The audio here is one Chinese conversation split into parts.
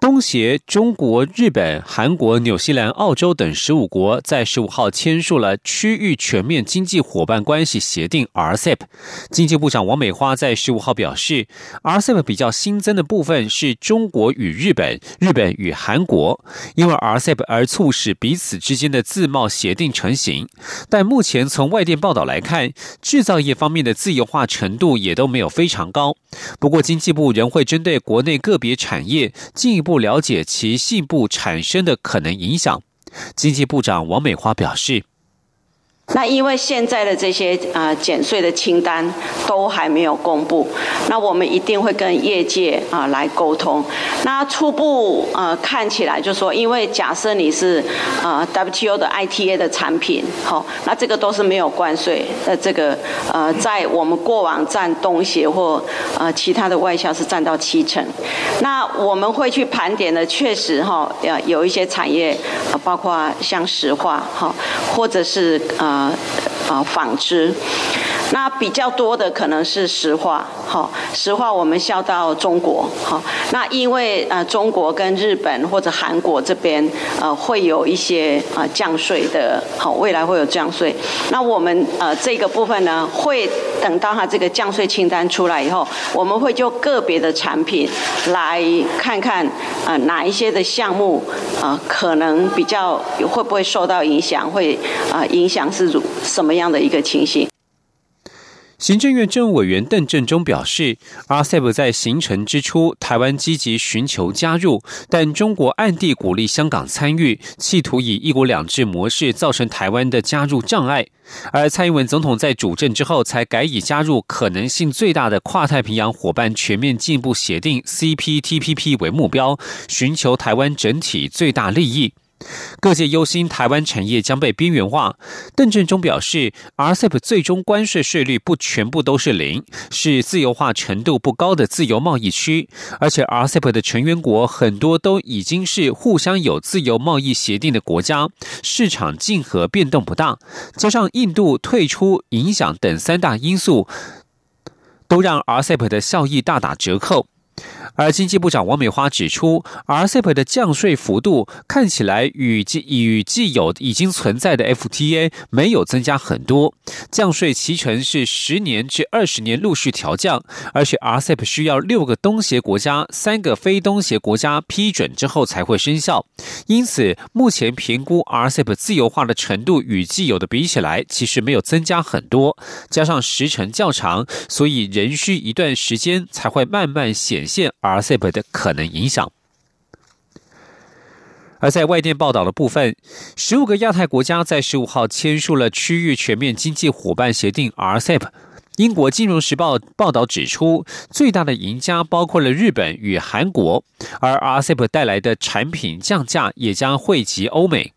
东协、中国、日本、韩国、纽西兰、澳洲等十五国在十五号签署了区域全面经济伙伴关系协定 （RCEP）。经济部长王美花在十五号表示，RCEP 比较新增的部分是中国与日本、日本与韩国，因为 RCEP 而促使彼此之间的自贸协定成型。但目前从外电报道来看，制造业方面的自由化程度也都没有非常高。不过，经济部仍会针对国内个别产业。进一步了解其细部产生的可能影响，经济部长王美花表示。那因为现在的这些呃减税的清单都还没有公布，那我们一定会跟业界啊来沟通。那初步呃看起来就说，因为假设你是呃 WTO 的 ITA 的产品，好，那这个都是没有关税的。这个呃在我们过往占东协或呃其他的外销是占到七成。那我们会去盘点的，确实哈，呃有一些产业，包括像石化哈，或者是呃。啊啊，纺织。那比较多的可能是石化，好，石化我们销到中国，好，那因为呃中国跟日本或者韩国这边呃会有一些啊降税的，好，未来会有降税，那我们呃这个部分呢，会等到它这个降税清单出来以后，我们会就个别的产品来看看啊哪一些的项目啊可能比较会不会受到影响，会啊影响是什么样的一个情形。行政院政务委员邓振中表示，RCEP 在形成之初，台湾积极寻求加入，但中国暗地鼓励香港参与，企图以一国两制模式造成台湾的加入障碍。而蔡英文总统在主政之后，才改以加入可能性最大的跨太平洋伙伴全面进步协定 （CPTPP） 为目标，寻求台湾整体最大利益。各界忧心台湾产业将被边缘化。邓振中表示，RCEP 最终关税税率不全部都是零，是自由化程度不高的自由贸易区。而且 RCEP 的成员国很多都已经是互相有自由贸易协定的国家，市场竞合变动不大。加上印度退出影响等三大因素，都让 RCEP 的效益大打折扣。而经济部长王美花指出，RCEP 的降税幅度看起来与既与既有已经存在的 FTA 没有增加很多，降税期程是十年至二十年陆续调降，而且 RCEP 需要六个东协国家、三个非东协国家批准之后才会生效，因此目前评估 RCEP 自由化的程度与既有的比起来，其实没有增加很多，加上时程较长，所以仍需一段时间才会慢慢显现。RCEP 的可能影响。而在外电报道的部分，十五个亚太国家在十五号签署了区域全面经济伙伴协定 RCEP。英国金融时报报道指出，最大的赢家包括了日本与韩国，而 RCEP 带来的产品降价也将惠及欧美。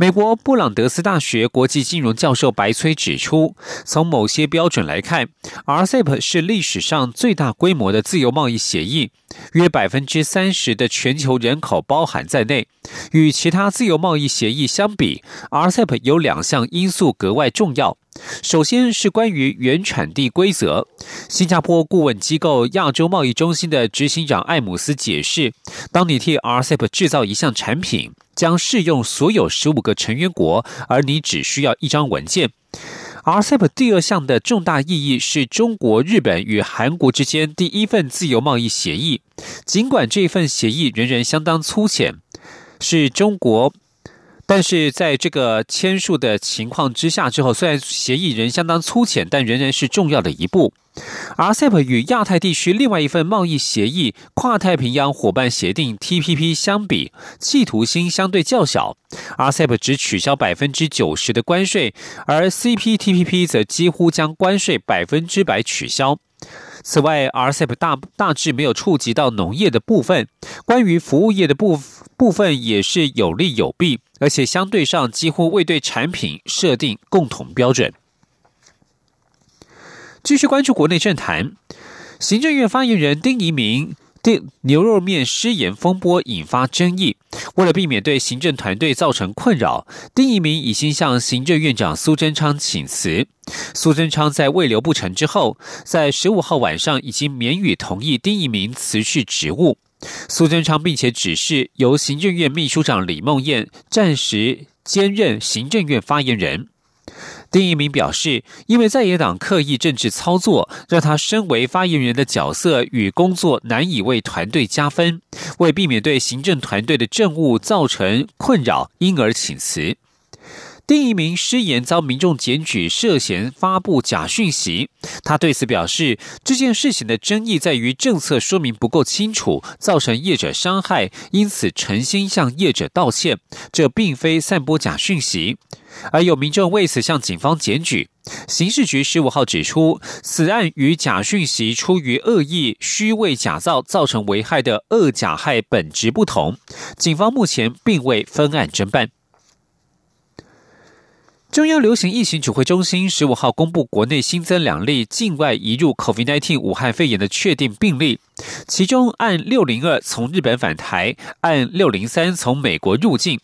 美国布朗德斯大学国际金融教授白崔指出，从某些标准来看，RCEP 是历史上最大规模的自由贸易协议，约百分之三十的全球人口包含在内。与其他自由贸易协议相比，RCEP 有两项因素格外重要。首先是关于原产地规则。新加坡顾问机构亚洲贸易中心的执行长艾姆斯解释，当你替 RCEP 制造一项产品。将适用所有十五个成员国，而你只需要一张文件。RCEP 第二项的重大意义是中国、日本与韩国之间第一份自由贸易协议。尽管这份协议仍然相当粗浅，是中国。但是在这个签署的情况之下之后，虽然协议仍相当粗浅，但仍然是重要的一步。RCEP 与亚太地区另外一份贸易协议——跨太平洋伙伴协定 （TPP） 相比，企图心相对较小。RCEP 只取消百分之九十的关税，而 CPTPP 则几乎将关税百分之百取消。此外，RCEP 大大致没有触及到农业的部分，关于服务业的部部分也是有利有弊，而且相对上几乎未对产品设定共同标准。继续关注国内政坛，行政院发言人丁仪明。电牛肉面失言风波引发争议，为了避免对行政团队造成困扰，丁一明已经向行政院长苏贞昌请辞。苏贞昌在未留不成之后，在十五号晚上已经免予同意丁一明辞去职务。苏贞昌并且指示由行政院秘书长李梦燕暂时兼任行政院发言人。丁一鸣表示，因为在野党刻意政治操作，让他身为发言人的角色与工作难以为团队加分。为避免对行政团队的政务造成困扰，因而请辞。丁一鸣失言遭民众检举涉嫌发布假讯息，他对此表示，这件事情的争议在于政策说明不够清楚，造成业者伤害，因此诚心向业者道歉。这并非散播假讯息。而有民众为此向警方检举，刑事局十五号指出，此案与假讯息出于恶意、虚伪假造造成危害的恶假害本质不同，警方目前并未分案侦办。中央流行疫情指挥中心十五号公布，国内新增两例境外移入 COVID-19 武汉肺炎的确定病例，其中按六零二从日本返台，按六零三从美国入境。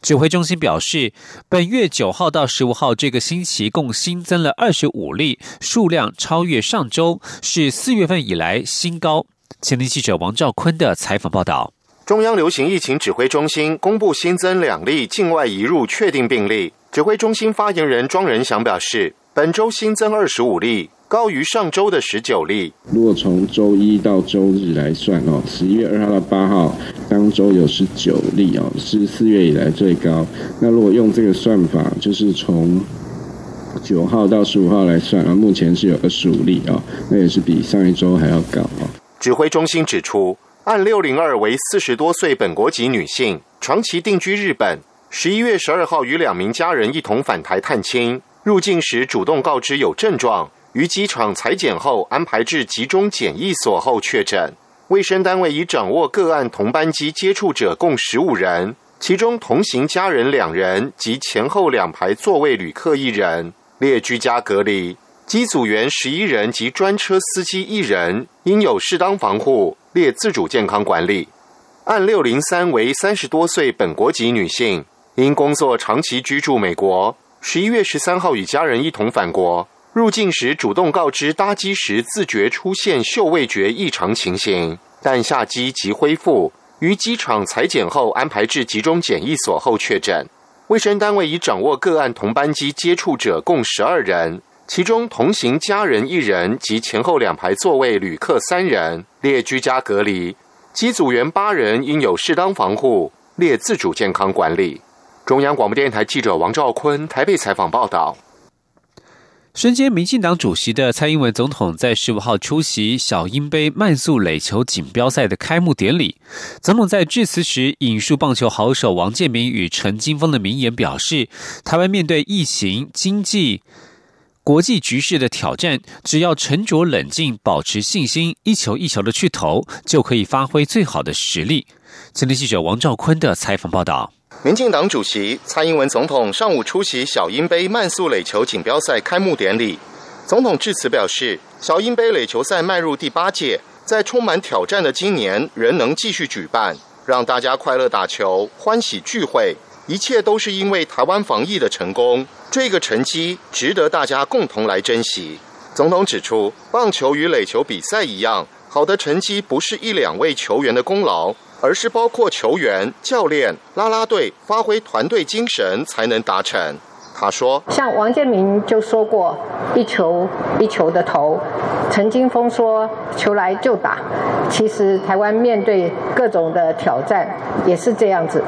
指挥中心表示，本月九号到十五号这个星期共新增了二十五例，数量超越上周，是四月份以来新高。前天记者王兆坤的采访报道。中央流行疫情指挥中心公布新增两例境外移入确定病例。指挥中心发言人庄仁祥表示，本周新增二十五例，高于上周的十九例。如果从周一到周日来算哦，十一月二号到八号当周有十九例哦，是四月以来最高。那如果用这个算法，就是从九号到十五号来算啊，目前是有二十五例啊，那也是比上一周还要高啊。指挥中心指出，按六零二为四十多岁本国籍女性，长期定居日本。十一月十二号，与两名家人一同返台探亲，入境时主动告知有症状，于机场裁检后安排至集中检疫所后确诊。卫生单位已掌握个案同班机接触者共十五人，其中同行家人两人及前后两排座位旅客一人列居家隔离，机组员十一人及专车司机一人应有适当防护列自主健康管理。按六零三为三十多岁本国籍女性。因工作长期居住美国，十一月十三号与家人一同返国，入境时主动告知搭机时自觉出现嗅味觉异常情形，但下机即恢复。于机场裁剪后安排至集中检疫所后确诊。卫生单位已掌握个案同班机接触者共十二人，其中同行家人一人及前后两排座位旅客三人列居家隔离，机组员八人应有适当防护列自主健康管理。中央广播电台记者王兆坤台北采访报道：身兼民进党主席的蔡英文总统在十五号出席小鹰杯慢速垒球锦标赛的开幕典礼。总统在致辞时引述棒球好手王建民与陈金峰的名言，表示：台湾面对疫情、经济、国际局势的挑战，只要沉着冷静、保持信心，一球一球的去投，就可以发挥最好的实力。前天记者王兆坤的采访报道。民进党主席蔡英文总统上午出席小鹰杯慢速垒球锦标赛开幕典礼。总统致辞表示，小鹰杯垒球赛迈入第八届，在充满挑战的今年，仍能继续举办，让大家快乐打球、欢喜聚会，一切都是因为台湾防疫的成功。这个成绩值得大家共同来珍惜。总统指出，棒球与垒球比赛一样，好的成绩不是一两位球员的功劳。而是包括球员、教练、啦啦队发挥团队精神才能达成。他说：“像王建民就说过，一球一球的投。陈金峰说，球来就打。其实台湾面对各种的挑战也是这样子，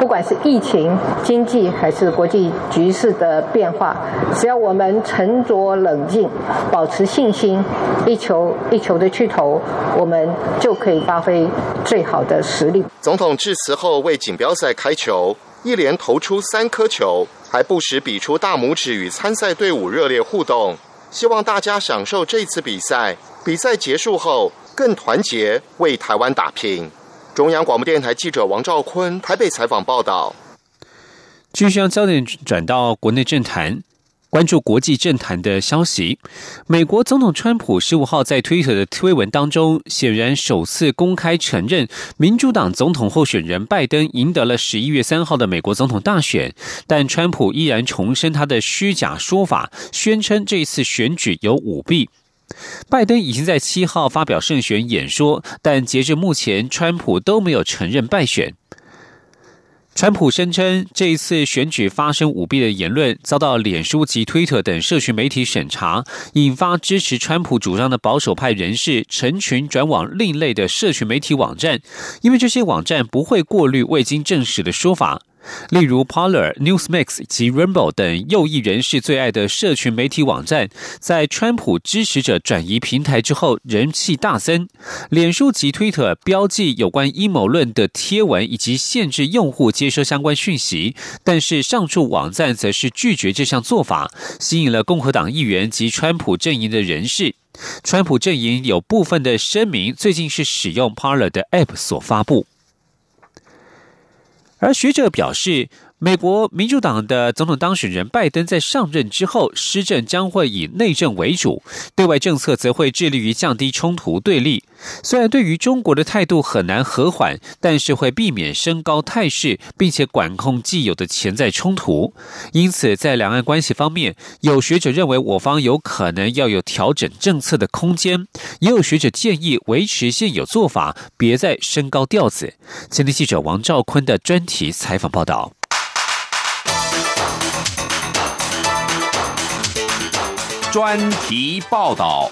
不管是疫情、经济还是国际局势的变化，只要我们沉着冷静，保持信心，一球一球的去投，我们就可以发挥最好的实力。”总统致辞后为锦标赛开球，一连投出三颗球。还不时比出大拇指与参赛队伍热烈互动，希望大家享受这次比赛，比赛结束后更团结，为台湾打拼。中央广播电台记者王兆坤台北采访报道。继续将焦点转到国内政坛。关注国际政坛的消息，美国总统川普十五号在推特的推文当中，显然首次公开承认民主党总统候选人拜登赢得了十一月三号的美国总统大选，但川普依然重申他的虚假说法，宣称这一次选举有舞弊。拜登已经在七号发表胜选演说，但截至目前，川普都没有承认败选。川普声称，这一次选举发生舞弊的言论遭到脸书及推特等社群媒体审查，引发支持川普主张的保守派人士成群转往另类的社群媒体网站，因为这些网站不会过滤未经证实的说法。例如，Parler、Newsmax 及 Rainbow 等右翼人士最爱的社群媒体网站，在川普支持者转移平台之后，人气大增。脸书及推特标记有关阴谋论的贴文，以及限制用户接收相关讯息，但是上述网站则是拒绝这项做法，吸引了共和党议员及川普阵营的人士。川普阵营有部分的声明，最近是使用 Parler 的 App 所发布。而学者表示。美国民主党的总统当选人拜登在上任之后，施政将会以内政为主，对外政策则会致力于降低冲突对立。虽然对于中国的态度很难和缓，但是会避免升高态势，并且管控既有的潜在冲突。因此，在两岸关系方面，有学者认为我方有可能要有调整政策的空间，也有学者建议维持现有做法，别再升高调子。前天记者王兆坤的专题采访报道。专题报道：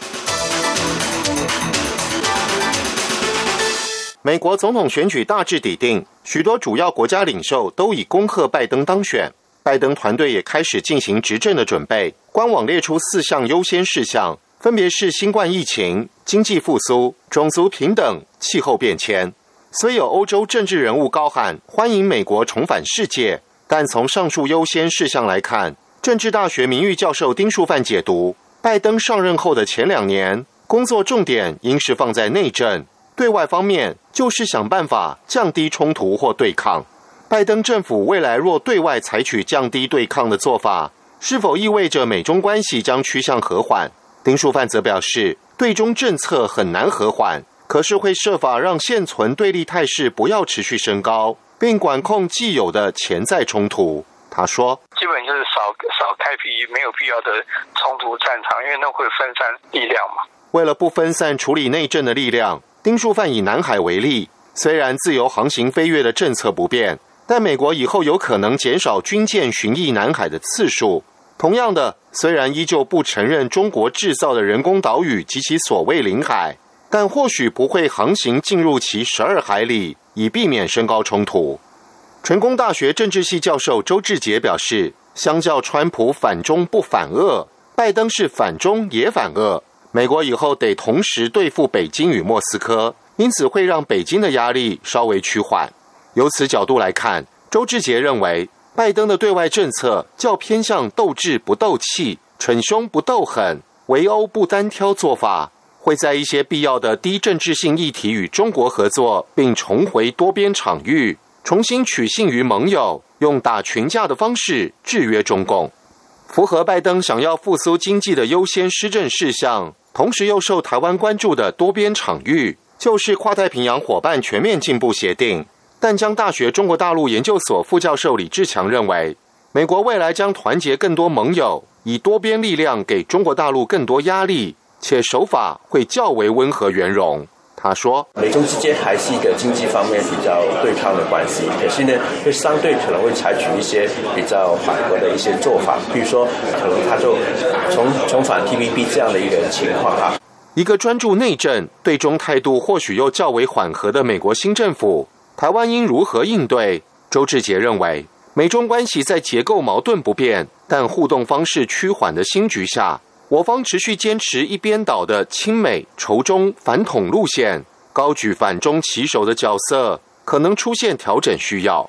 美国总统选举大致底定，许多主要国家领袖都已恭贺拜登当选。拜登团队也开始进行执政的准备。官网列出四项优先事项，分别是新冠疫情、经济复苏、种族平等、气候变迁。虽有欧洲政治人物高喊欢迎美国重返世界，但从上述优先事项来看，政治大学名誉教授丁树范解读，拜登上任后的前两年工作重点应是放在内政，对外方面就是想办法降低冲突或对抗。拜登政府未来若对外采取降低对抗的做法，是否意味着美中关系将趋向和缓？丁树范则表示，对中政策很难和缓，可是会设法让现存对立态势不要持续升高，并管控既有的潜在冲突。他说：“基本就是少少开辟没有必要的冲突战场，因为那会分散力量嘛。为了不分散处理内政的力量，丁树范以南海为例，虽然自由航行飞跃的政策不变，但美国以后有可能减少军舰巡弋南海的次数。同样的，虽然依旧不承认中国制造的人工岛屿及其所谓领海，但或许不会航行进入其十二海里，以避免升高冲突。”成功大学政治系教授周志杰表示，相较川普反中不反俄，拜登是反中也反俄。美国以后得同时对付北京与莫斯科，因此会让北京的压力稍微趋缓。由此角度来看，周志杰认为，拜登的对外政策较偏向斗智不斗气、逞凶不斗狠、围殴不单挑做法，会在一些必要的低政治性议题与中国合作，并重回多边场域。重新取信于盟友，用打群架的方式制约中共，符合拜登想要复苏经济的优先施政事项。同时又受台湾关注的多边场域，就是跨太平洋伙伴全面进步协定。淡江大学中国大陆研究所副教授李志强认为，美国未来将团结更多盟友，以多边力量给中国大陆更多压力，且手法会较为温和圆融。他说：“美中之间还是一个经济方面比较对抗的关系，可是呢，会相对可能会采取一些比较缓和的一些做法，比如说，可能他就重重返 TVB 这样的一个情况哈。一个专注内政、对中态度或许又较为缓和的美国新政府，台湾应如何应对？”周志杰认为，美中关系在结构矛盾不变，但互动方式趋缓的新局下。我方持续坚持一边倒的亲美仇中反统路线，高举反中旗手的角色，可能出现调整需要。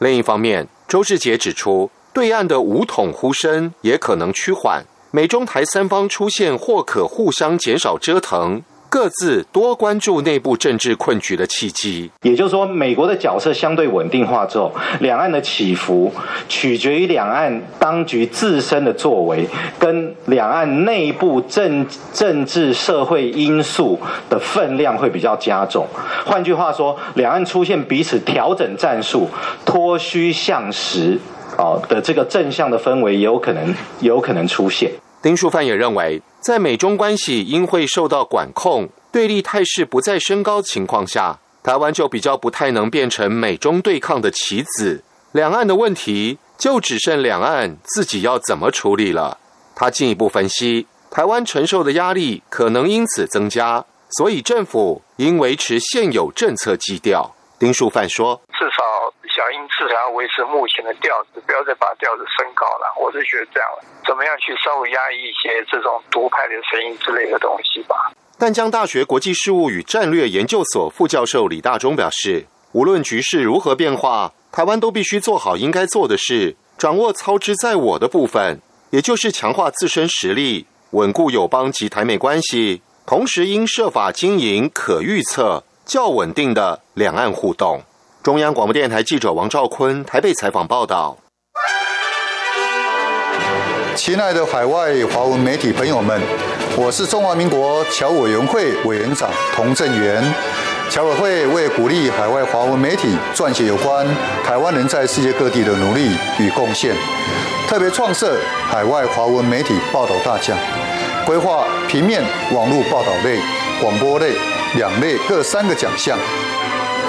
另一方面，周志杰指出，对岸的武统呼声也可能趋缓，美中台三方出现或可互相减少折腾。各自多关注内部政治困局的契机，也就是说，美国的角色相对稳定化之后，两岸的起伏取决于两岸当局自身的作为，跟两岸内部政政治社会因素的分量会比较加重。换句话说，两岸出现彼此调整战术、脱虚向实哦的这个正向的氛围，也有可能有可能出现。丁树范也认为。在美中关系因会受到管控、对立态势不再升高情况下，台湾就比较不太能变成美中对抗的棋子。两岸的问题就只剩两岸自己要怎么处理了。他进一步分析，台湾承受的压力可能因此增加，所以政府应维持现有政策基调。丁树范说：“。”小英至少要维持目前的调子，不要再把调子升高了。我是觉得这样，怎么样去稍微压抑一些这种独派的声音之类的东西吧。淡江大学国际事务与战略研究所副教授李大中表示，无论局势如何变化，台湾都必须做好应该做的事，掌握操之在我的部分，也就是强化自身实力，稳固友邦及台美关系，同时应设法经营可预测、较稳定的两岸互动。中央广播电台记者王兆坤台北采访报道。亲爱的海外华文媒体朋友们，我是中华民国侨委员会委员长童振源。侨委会为鼓励海外华文媒体撰写有关台湾人在世界各地的努力与贡献，特别创设海外华文媒体报道大奖，规划平面、网络报道类、广播类两类各三个奖项。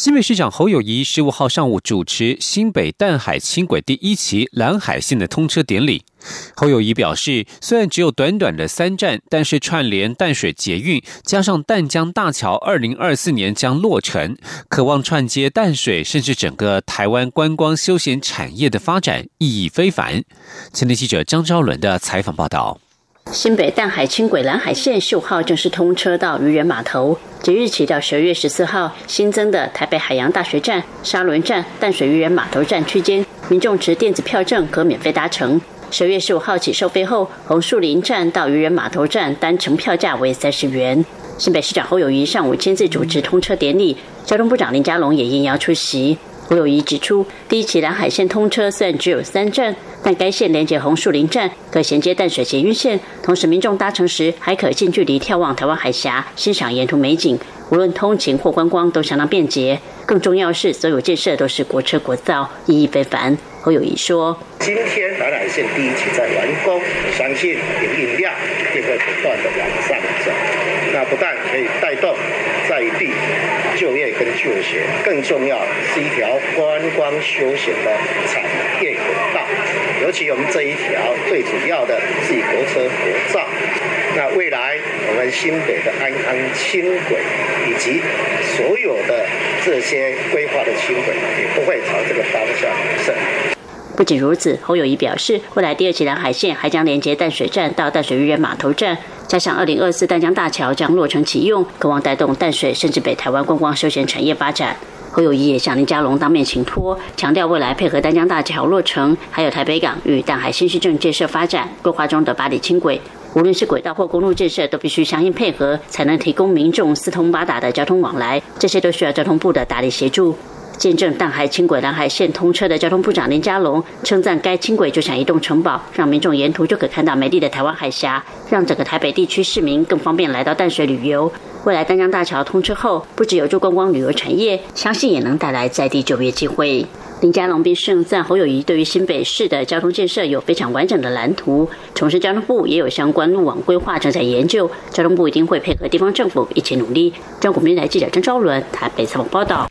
新北市长侯友谊十五号上午主持新北淡海轻轨第一期蓝海线的通车典礼。侯友谊表示，虽然只有短短的三站，但是串联淡水捷运加上淡江大桥，二零二四年将落成，渴望串接淡水，甚至整个台湾观光休闲产业的发展意义非凡。前天记者张昭伦的采访报道。新北淡海轻轨蓝海线秀号正式通车到渔人码头，即日起到十二月十四号，新增的台北海洋大学站、沙仑站、淡水渔人码头站区间，民众持电子票证可免费搭乘。十月十五号起收费后，红树林站到渔人码头站单程票价为三十元。新北市长侯友谊上午亲自主持通车典礼，交通部长林佳龙也应邀出席。胡友谊指出，第一期蓝海线通车虽然只有三站，但该线连接红树林站，可衔接淡水捷运线，同时民众搭乘时还可近距离眺望台湾海峡，欣赏沿途美景，无论通勤或观光都相当便捷。更重要是，所有建设都是国车国造，意义非凡。侯友谊说：“今天蓝海线第一期在完工，相信营运量定会不断的往上走，那不但可以带动在地。”就业跟就学，更重要是一条观光休闲的产业轨道。尤其我们这一条最主要的是国车国造。那未来我们新北的安康轻轨以及所有的这些规划的轻轨，也不会朝这个方向走。不仅如此，侯友谊表示，未来第二期南海线还将连接淡水站到淡水渔人码头站。加上二零二四淡江大桥将落成启用，渴望带动淡水甚至北台湾观光休闲产业发展。侯友谊也向林佳龙当面请托，强调未来配合淡江大桥落成，还有台北港与淡海新市镇建设发展规划中的八里轻轨，无论是轨道或公路建设，都必须相应配合，才能提供民众四通八达的交通往来。这些都需要交通部的大力协助。见证淡海轻轨蓝海线通车的交通部长林佳龙称赞，该轻轨就像移动城堡，让民众沿途就可看到美丽的台湾海峡，让整个台北地区市民更方便来到淡水旅游。未来丹江大桥通车后，不只有助观光旅游产业，相信也能带来在地就业机会。林佳龙并盛赞侯友谊对于新北市的交通建设有非常完整的蓝图，同时交通部也有相关路网规划正在研究，交通部一定会配合地方政府一起努力。中国民台记者张昭伦台北采访报道。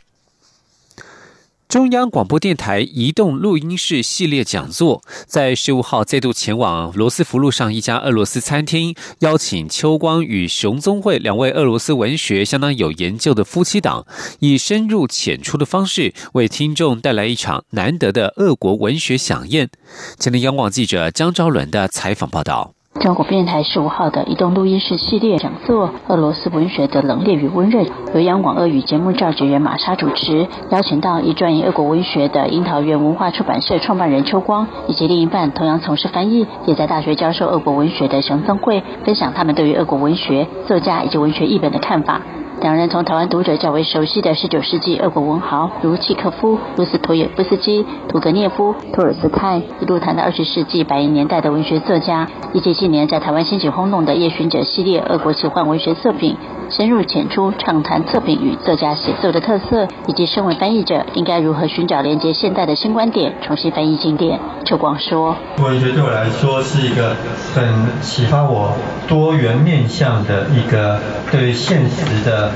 中央广播电台移动录音室系列讲座在十五号再度前往罗斯福路上一家俄罗斯餐厅，邀请秋光与熊宗惠两位俄罗斯文学相当有研究的夫妻档，以深入浅出的方式为听众带来一场难得的俄国文学飨宴。前天央广记者张昭伦的采访报道。中国电台十五号的移动录音室系列讲座《俄罗斯文学的冷冽与温润》，由央广俄语节目召集员玛莎主持，邀请到一专研俄国文学的樱桃园文化出版社创办人秋光，以及另一半同样从事翻译，也在大学教授俄国文学的熊增慧，分享他们对于俄国文学作家以及文学译本的看法。两人从台湾读者较为熟悉的十九世纪俄国文豪，如契科夫、卢斯托耶夫斯基、屠格涅夫、托尔斯泰，一路谈到二十世纪百年代的文学作家，以及近年在台湾掀起轰动的《夜巡者》系列俄国奇幻文学作品。深入浅出畅谈作品与作家写作的特色，以及身为翻译者应该如何寻找连接现代的新观点，重新翻译经典。邱广说：“文学对我来说是一个很启发我多元面向的一个对现实的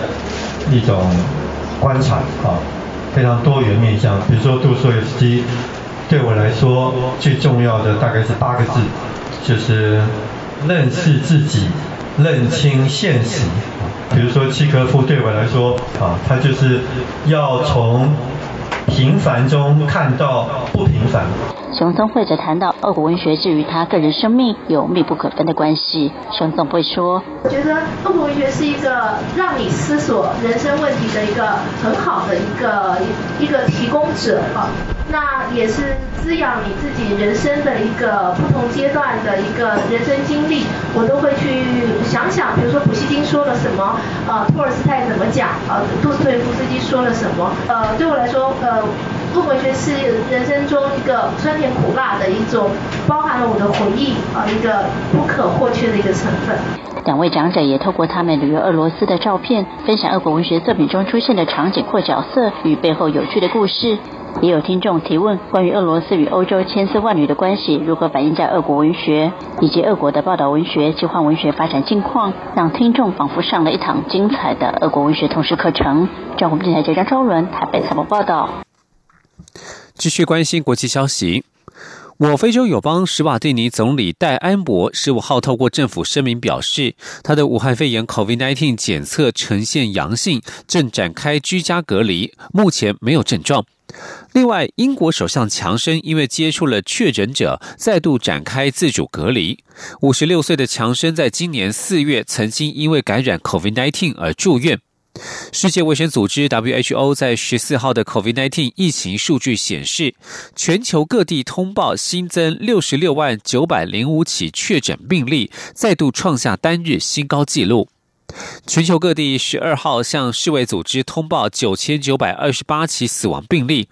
一种观察啊，非常多元面向。比如说杜索耶斯基，对我来说最重要的大概是八个字，就是认识自己，认清现实。”比如说契诃夫对我来说啊，他就是要从平凡中看到不平凡。熊松会则谈到，俄国文学至于他个人生命有密不可分的关系。熊总会说：“我觉得俄国文学是一个让你思索人生问题的一个很好的一个一个提供者啊。”那也是滋养你自己人生的一个不同阶段的一个人生经历，我想想，比如说普希金说了什么，呃，托尔斯泰怎么讲，呃，杜斯托耶夫斯基说了什么，呃，对我来说，呃，文学是人生中一个酸甜苦辣的一种，包含了我的回忆，啊，一个不可或缺的一个成分。两位长者也透过他们旅游俄罗斯的照片，分享俄国文学作品中出现的场景或角色与背后有趣的故事。也有听众提问，关于俄罗斯与欧洲千丝万缕的关系如何反映在俄国文学，以及俄国的报道文学、奇幻文学发展近况，让听众仿佛上了一堂精彩的俄国文学通识课程。中国电台记者张超伦台北采访报道。继续关心国际消息。我非洲友邦史瓦蒂尼总理戴安博十五号透过政府声明表示，他的武汉肺炎 （COVID-19） 检测呈现阳性，正展开居家隔离，目前没有症状。另外，英国首相强生因为接触了确诊者，再度展开自主隔离。五十六岁的强生在今年四月曾经因为感染 COVID-19 而住院。世界卫生组织 （WHO） 在十四号的 COVID-19 疫情数据显示，全球各地通报新增六十六万九百零五起确诊病例，再度创下单日新高纪录。全球各地十二号向世卫组织通报九千九百二十八起死亡病例。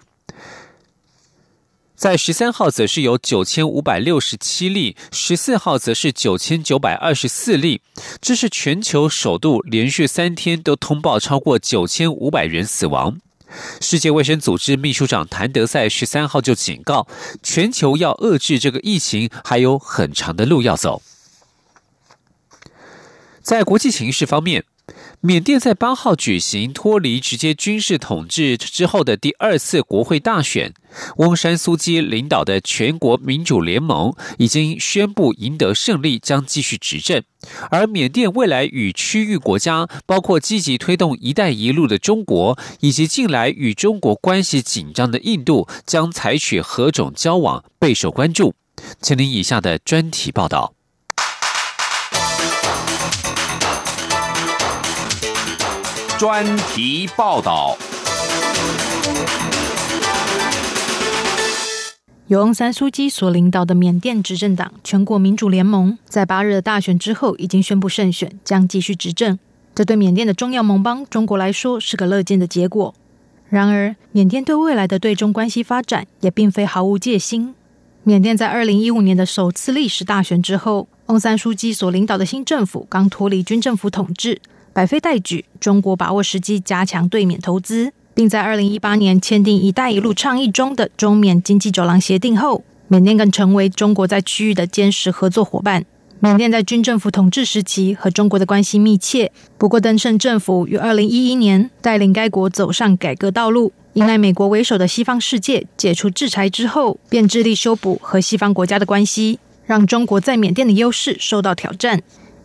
在十三号则是有九千五百六十七例，十四号则是九千九百二十四例，这是全球首度连续三天都通报超过九千五百人死亡。世界卫生组织秘书长谭德赛十三号就警告，全球要遏制这个疫情还有很长的路要走。在国际形势方面。缅甸在八号举行脱离直接军事统治之后的第二次国会大选，翁山苏基领导的全国民主联盟已经宣布赢得胜利，将继续执政。而缅甸未来与区域国家，包括积极推动“一带一路”的中国，以及近来与中国关系紧张的印度，将采取何种交往，备受关注。请您以下的专题报道。专题报道。由翁山苏基所领导的缅甸执政党全国民主联盟，在八日的大选之后，已经宣布胜选，将继续执政。这对缅甸的重要盟邦中国来说是个乐见的结果。然而，缅甸对未来的对中关系发展也并非毫无戒心。缅甸在二零一五年的首次历史大选之后，翁山书记所领导的新政府刚脱离军政府统治。百废待举，中国把握时机加强对缅投资，并在二零一八年签订“一带一路”倡议中的中缅经济走廊协定后，缅甸更成为中国在区域的坚实合作伙伴。缅甸在军政府统治时期和中国的关系密切。不过，登盛政府于二零一一年带领该国走上改革道路，迎来美国为首的西方世界解除制裁之后，便致力修补和西方国家的关系，让中国在缅甸的优势受到挑战。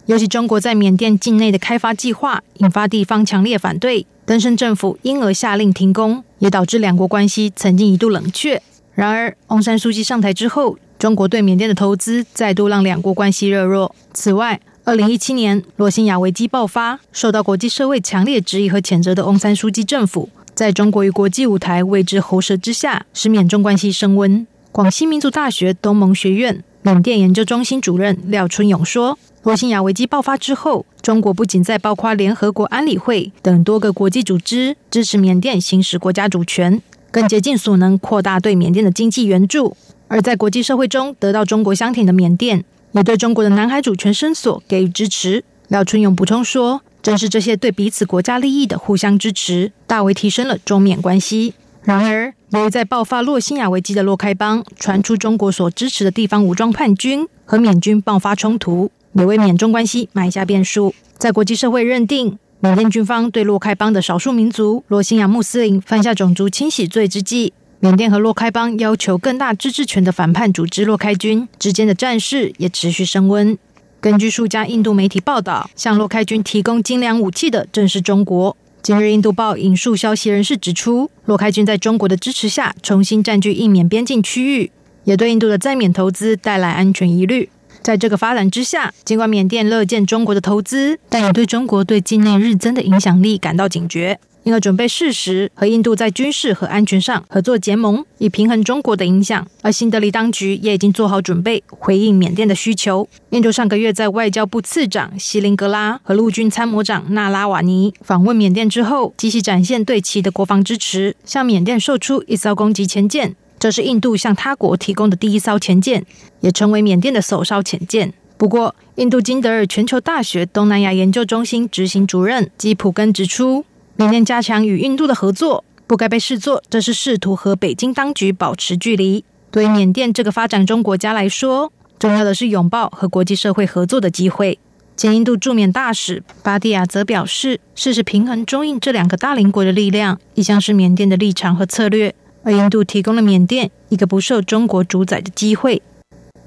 尤其中国在缅甸境内的开发计划引发地方强烈反对，登盛政府因而下令停工，也导致两国关系曾经一度冷却。然而，翁山书记上台之后，中国对缅甸的投资再度让两国关系热络。此外，二零一七年罗兴亚危机爆发，受到国际社会强烈质疑和谴责的翁山书记政府，在中国与国际舞台未知喉舌之下，使缅中关系升温。广西民族大学东盟学院缅甸研究中心主任廖春勇说：“罗兴亚危机爆发之后，中国不仅在包括联合国安理会等多个国际组织支持缅甸行使国家主权。”更竭尽所能扩大对缅甸的经济援助，而在国际社会中得到中国相挺的缅甸，也对中国的南海主权伸索给予支持。廖春勇补充说：“正是这些对彼此国家利益的互相支持，大为提升了中缅关系。”然而，由于在爆发洛辛亚危机的洛开邦传出中国所支持的地方武装叛军和缅军爆发冲突，也为缅中关系埋下变数。在国际社会认定。缅甸军方对洛开邦的少数民族罗兴亚穆斯林犯下种族清洗罪之际，缅甸和洛开邦要求更大自治权的反叛组织洛开军之间的战事也持续升温。根据数家印度媒体报道，向洛开军提供精良武器的正是中国。今日《印度报》引述消息人士指出，洛开军在中国的支持下重新占据印缅边境区域，也对印度的在缅投资带来安全疑虑。在这个发展之下，尽管缅甸乐见中国的投资，但也对中国对境内日增的影响力感到警觉，因而准备适时和印度在军事和安全上合作结盟，以平衡中国的影响。而新德里当局也已经做好准备回应缅甸的需求。印度上个月在外交部次长希林格拉和陆军参谋长纳拉瓦尼访问缅甸之后，继续展现对其的国防支持，向缅甸售出一艘攻击潜舰。这是印度向他国提供的第一艘潜舰，也成为缅甸的首艘潜舰。不过，印度金德尔全球大学东南亚研究中心执行主任基普根指出，缅甸加强与印度的合作，不该被视作这是试图和北京当局保持距离。对缅甸这个发展中国家来说，重要的是拥抱和国际社会合作的机会。前印度驻缅大使巴蒂亚则表示，试试平衡中印这两个大邻国的力量，一向是缅甸的立场和策略。而印度提供了缅甸一个不受中国主宰的机会。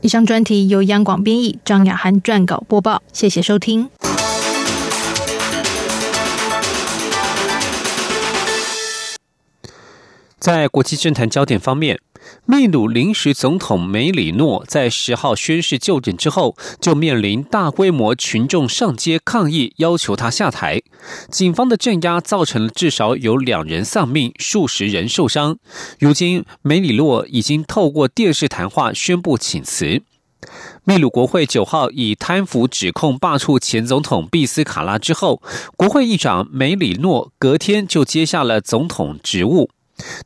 以上专题由央广编译，张雅涵撰稿播报。谢谢收听。在国际政坛焦点方面。秘鲁临时总统梅里诺在十号宣誓就任之后，就面临大规模群众上街抗议，要求他下台。警方的镇压造成了至少有两人丧命，数十人受伤。如今，梅里诺已经透过电视谈话宣布请辞。秘鲁国会九号以贪腐指控罢黜前总统毕斯卡拉之后，国会议长梅里诺隔天就接下了总统职务。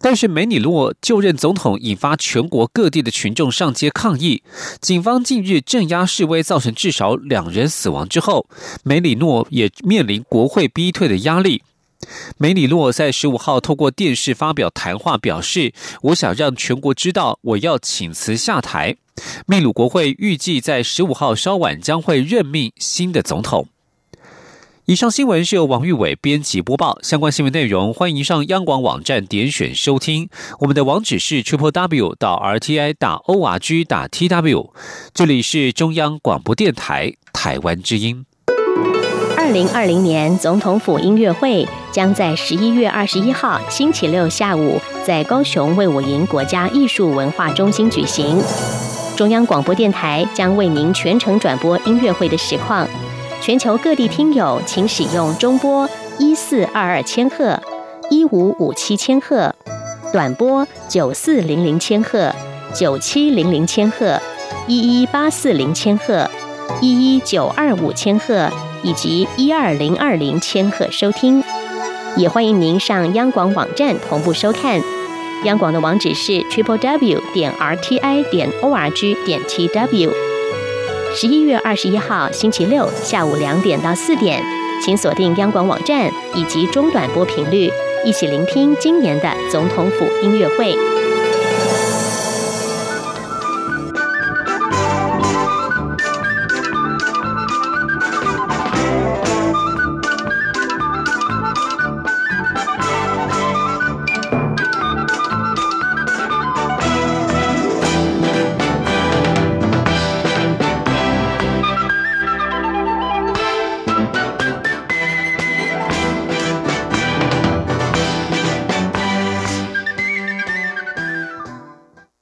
但是梅里诺就任总统，引发全国各地的群众上街抗议。警方近日镇压示威，造成至少两人死亡之后，梅里诺也面临国会逼退的压力。梅里诺在十五号透过电视发表谈话，表示：“我想让全国知道，我要请辞下台。”秘鲁国会预计在十五号稍晚将会任命新的总统。以上新闻是由王玉伟编辑播报。相关新闻内容，欢迎上央广网站点选收听。我们的网址是 triple w 到 r t i 打 o r g 打 t w。这里是中央广播电台台湾之音。二零二零年总统府音乐会将在十一月二十一号星期六下午在高雄卫武营国家艺术文化中心举行。中央广播电台将为您全程转播音乐会的实况。全球各地听友，请使用中波一四二二千赫、一五五七千赫，短波九四零零千赫、九七零零千赫、一一八四零千赫、一一九二五千赫以及一二零二零千赫收听。也欢迎您上央广网站同步收看。央广的网址是 triple w 点 r t i 点 o r g 点 t w。十一月二十一号星期六下午两点到四点，请锁定央广网站以及中短波频率，一起聆听今年的总统府音乐会。